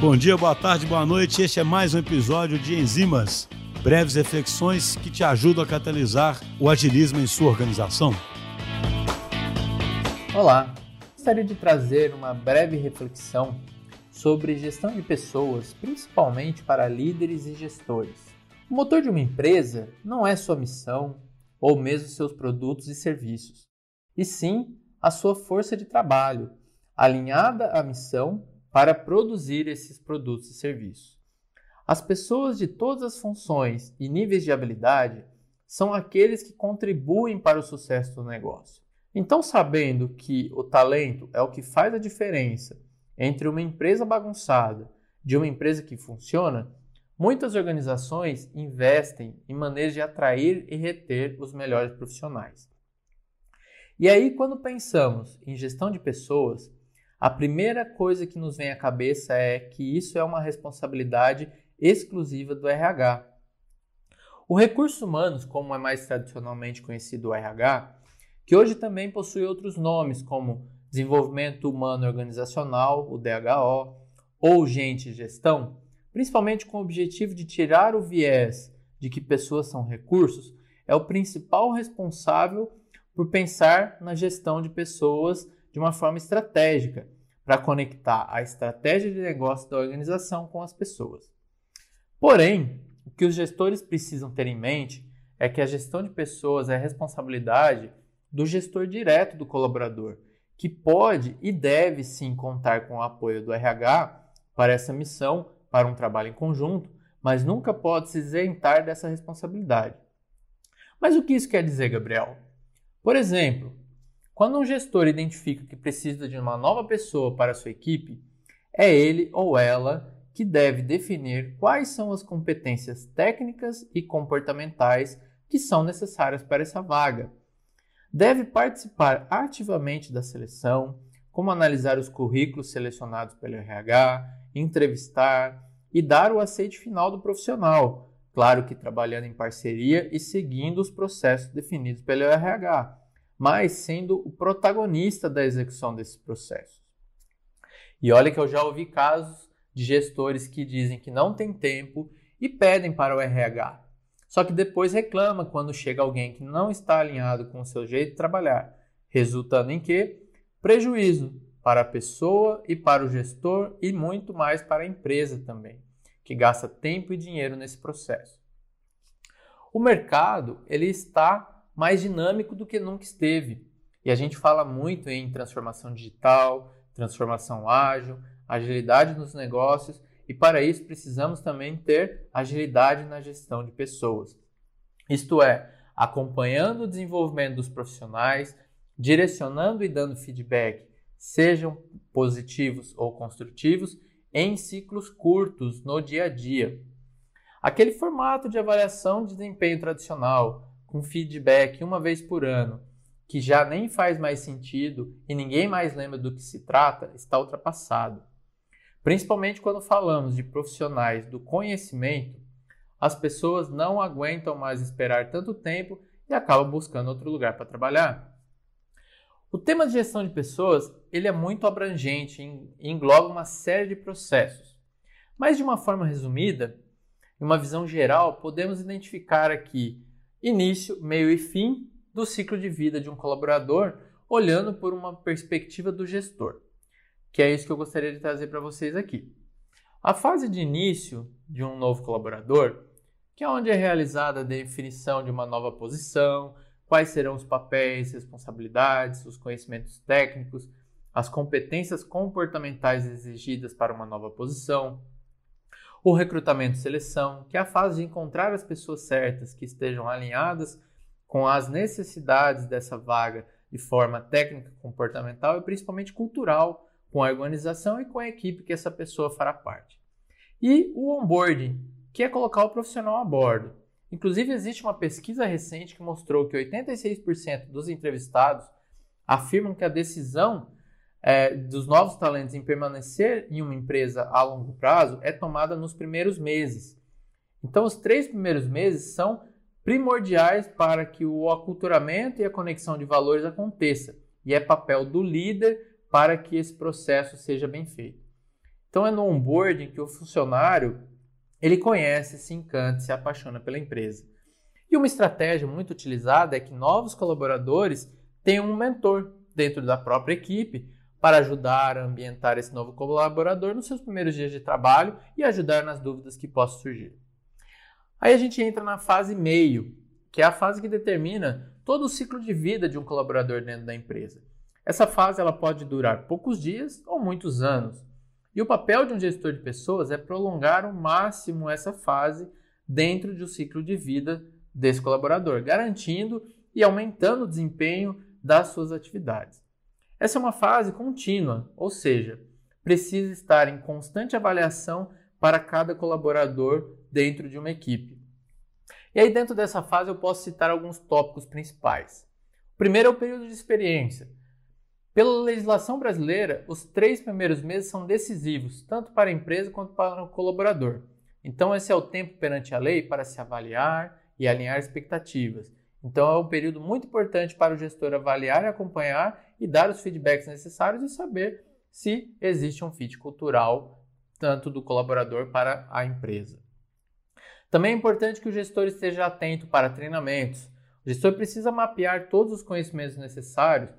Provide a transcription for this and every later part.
Bom dia, boa tarde, boa noite. Este é mais um episódio de Enzimas, breves reflexões que te ajudam a catalisar o agilismo em sua organização. Olá, gostaria de trazer uma breve reflexão sobre gestão de pessoas, principalmente para líderes e gestores. O motor de uma empresa não é sua missão ou mesmo seus produtos e serviços, e sim a sua força de trabalho, alinhada à missão para produzir esses produtos e serviços. As pessoas de todas as funções e níveis de habilidade são aqueles que contribuem para o sucesso do negócio. Então, sabendo que o talento é o que faz a diferença entre uma empresa bagunçada de uma empresa que funciona, muitas organizações investem em maneiras de atrair e reter os melhores profissionais. E aí, quando pensamos em gestão de pessoas, a primeira coisa que nos vem à cabeça é que isso é uma responsabilidade exclusiva do RH. O recursos humanos, como é mais tradicionalmente conhecido o RH, que hoje também possui outros nomes como Desenvolvimento Humano Organizacional, o DHO, ou Gente Gestão, principalmente com o objetivo de tirar o viés de que pessoas são recursos, é o principal responsável por pensar na gestão de pessoas de uma forma estratégica, para conectar a estratégia de negócio da organização com as pessoas. Porém, o que os gestores precisam ter em mente é que a gestão de pessoas é responsabilidade do gestor direto do colaborador, que pode e deve sim contar com o apoio do RH para essa missão, para um trabalho em conjunto, mas nunca pode se isentar dessa responsabilidade. Mas o que isso quer dizer, Gabriel? Por exemplo, quando um gestor identifica que precisa de uma nova pessoa para sua equipe, é ele ou ela que deve definir quais são as competências técnicas e comportamentais que são necessárias para essa vaga. Deve participar ativamente da seleção, como analisar os currículos selecionados pelo RH, entrevistar e dar o aceite final do profissional, claro que trabalhando em parceria e seguindo os processos definidos pelo RH mas sendo o protagonista da execução desses processos. E olha que eu já ouvi casos de gestores que dizem que não tem tempo e pedem para o RH. Só que depois reclama quando chega alguém que não está alinhado com o seu jeito de trabalhar, resultando em que prejuízo para a pessoa e para o gestor e muito mais para a empresa também, que gasta tempo e dinheiro nesse processo. O mercado ele está mais dinâmico do que nunca esteve. E a gente fala muito em transformação digital, transformação ágil, agilidade nos negócios, e para isso precisamos também ter agilidade na gestão de pessoas. Isto é, acompanhando o desenvolvimento dos profissionais, direcionando e dando feedback, sejam positivos ou construtivos, em ciclos curtos no dia a dia. Aquele formato de avaliação de desempenho tradicional, com feedback uma vez por ano, que já nem faz mais sentido e ninguém mais lembra do que se trata, está ultrapassado. Principalmente quando falamos de profissionais do conhecimento, as pessoas não aguentam mais esperar tanto tempo e acabam buscando outro lugar para trabalhar. O tema de gestão de pessoas ele é muito abrangente e engloba uma série de processos. Mas de uma forma resumida, em uma visão geral, podemos identificar aqui início, meio e fim do ciclo de vida de um colaborador, olhando por uma perspectiva do gestor, que é isso que eu gostaria de trazer para vocês aqui. A fase de início de um novo colaborador, que é onde é realizada a definição de uma nova posição, quais serão os papéis, responsabilidades, os conhecimentos técnicos, as competências comportamentais exigidas para uma nova posição, o recrutamento e seleção, que é a fase de encontrar as pessoas certas que estejam alinhadas com as necessidades dessa vaga de forma técnica, comportamental e principalmente cultural, com a organização e com a equipe que essa pessoa fará parte. E o onboarding, que é colocar o profissional a bordo. Inclusive, existe uma pesquisa recente que mostrou que 86% dos entrevistados afirmam que a decisão é, dos novos talentos em permanecer em uma empresa a longo prazo é tomada nos primeiros meses. Então, os três primeiros meses são primordiais para que o aculturamento e a conexão de valores aconteça, e é papel do líder para que esse processo seja bem feito. Então é no onboarding que o funcionário ele conhece, se encanta, se apaixona pela empresa. E uma estratégia muito utilizada é que novos colaboradores tenham um mentor dentro da própria equipe para ajudar a ambientar esse novo colaborador nos seus primeiros dias de trabalho e ajudar nas dúvidas que possam surgir. Aí a gente entra na fase meio, que é a fase que determina todo o ciclo de vida de um colaborador dentro da empresa. Essa fase ela pode durar poucos dias ou muitos anos. E o papel de um gestor de pessoas é prolongar ao máximo essa fase dentro do ciclo de vida desse colaborador, garantindo e aumentando o desempenho das suas atividades. Essa é uma fase contínua, ou seja, precisa estar em constante avaliação para cada colaborador dentro de uma equipe. E aí, dentro dessa fase, eu posso citar alguns tópicos principais. O primeiro é o período de experiência. Pela legislação brasileira, os três primeiros meses são decisivos, tanto para a empresa quanto para o colaborador. Então, esse é o tempo perante a lei para se avaliar e alinhar expectativas. Então, é um período muito importante para o gestor avaliar e acompanhar e dar os feedbacks necessários e saber se existe um fit cultural tanto do colaborador para a empresa. Também é importante que o gestor esteja atento para treinamentos. O gestor precisa mapear todos os conhecimentos necessários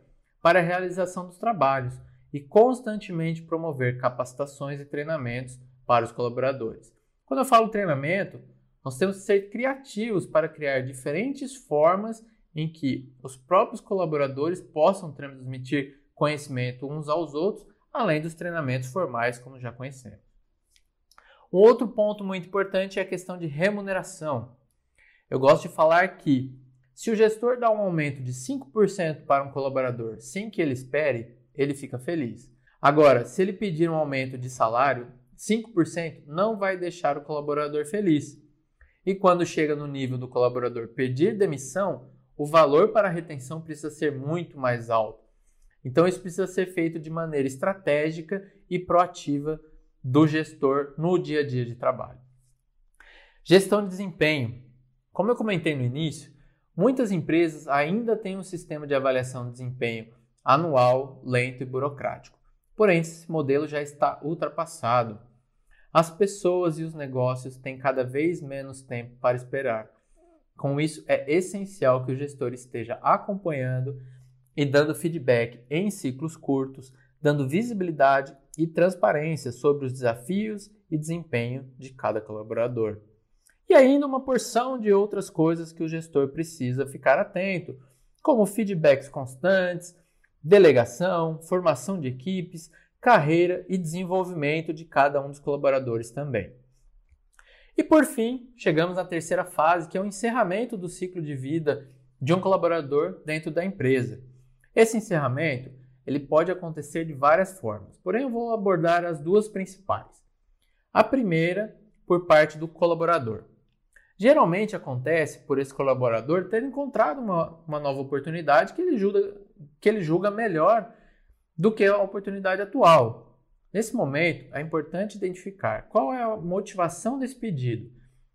para a realização dos trabalhos e constantemente promover capacitações e treinamentos para os colaboradores. Quando eu falo treinamento, nós temos que ser criativos para criar diferentes formas em que os próprios colaboradores possam transmitir conhecimento uns aos outros, além dos treinamentos formais, como já conhecemos. Um outro ponto muito importante é a questão de remuneração. Eu gosto de falar que se o gestor dá um aumento de 5% para um colaborador sem que ele espere, ele fica feliz. Agora, se ele pedir um aumento de salário, 5% não vai deixar o colaborador feliz. E quando chega no nível do colaborador pedir demissão, o valor para a retenção precisa ser muito mais alto. Então, isso precisa ser feito de maneira estratégica e proativa do gestor no dia a dia de trabalho. Gestão de desempenho. Como eu comentei no início, Muitas empresas ainda têm um sistema de avaliação de desempenho anual, lento e burocrático. Porém, esse modelo já está ultrapassado. As pessoas e os negócios têm cada vez menos tempo para esperar. Com isso, é essencial que o gestor esteja acompanhando e dando feedback em ciclos curtos, dando visibilidade e transparência sobre os desafios e desempenho de cada colaborador e ainda uma porção de outras coisas que o gestor precisa ficar atento, como feedbacks constantes, delegação, formação de equipes, carreira e desenvolvimento de cada um dos colaboradores também. E por fim, chegamos à terceira fase, que é o encerramento do ciclo de vida de um colaborador dentro da empresa. Esse encerramento ele pode acontecer de várias formas, porém eu vou abordar as duas principais. A primeira, por parte do colaborador. Geralmente acontece por esse colaborador ter encontrado uma, uma nova oportunidade que ele, julga, que ele julga melhor do que a oportunidade atual. Nesse momento, é importante identificar qual é a motivação desse pedido,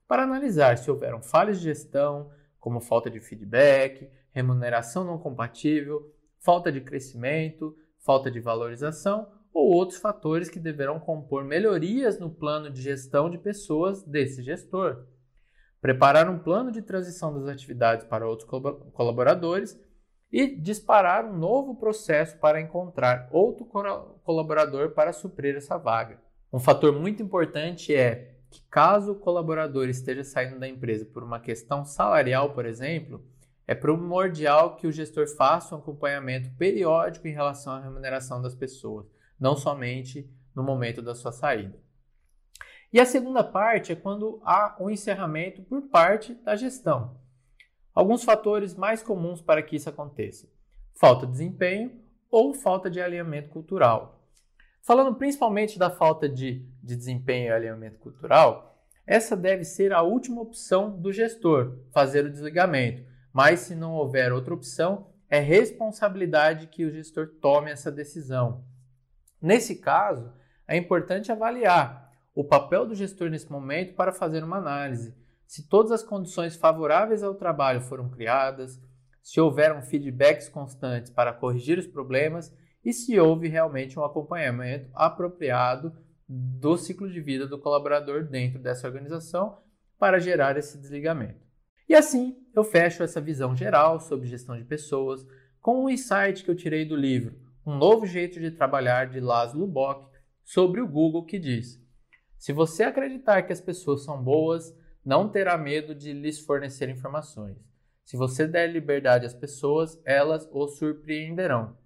para analisar se houveram falhas de gestão, como falta de feedback, remuneração não compatível, falta de crescimento, falta de valorização ou outros fatores que deverão compor melhorias no plano de gestão de pessoas desse gestor. Preparar um plano de transição das atividades para outros colaboradores e disparar um novo processo para encontrar outro colaborador para suprir essa vaga. Um fator muito importante é que, caso o colaborador esteja saindo da empresa por uma questão salarial, por exemplo, é primordial que o gestor faça um acompanhamento periódico em relação à remuneração das pessoas, não somente no momento da sua saída. E a segunda parte é quando há um encerramento por parte da gestão. Alguns fatores mais comuns para que isso aconteça: falta de desempenho ou falta de alinhamento cultural. Falando principalmente da falta de, de desempenho e alinhamento cultural, essa deve ser a última opção do gestor, fazer o desligamento. Mas se não houver outra opção, é responsabilidade que o gestor tome essa decisão. Nesse caso, é importante avaliar o papel do gestor nesse momento para fazer uma análise. Se todas as condições favoráveis ao trabalho foram criadas, se houveram feedbacks constantes para corrigir os problemas e se houve realmente um acompanhamento apropriado do ciclo de vida do colaborador dentro dessa organização para gerar esse desligamento. E assim eu fecho essa visão geral sobre gestão de pessoas com um insight que eu tirei do livro Um Novo Jeito de Trabalhar de Laszlo Bock sobre o Google que diz: Se você acreditar que as pessoas são boas, não terá medo de lhes fornecer informações. Se você der liberdade às pessoas, elas o surpreenderão.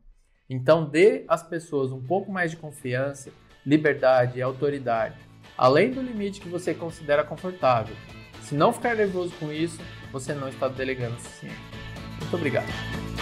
Então dê às pessoas um pouco mais de confiança, liberdade e autoridade, além do limite que você considera confortável. Se não ficar nervoso com isso, você não está delegando o suficiente. Muito obrigado.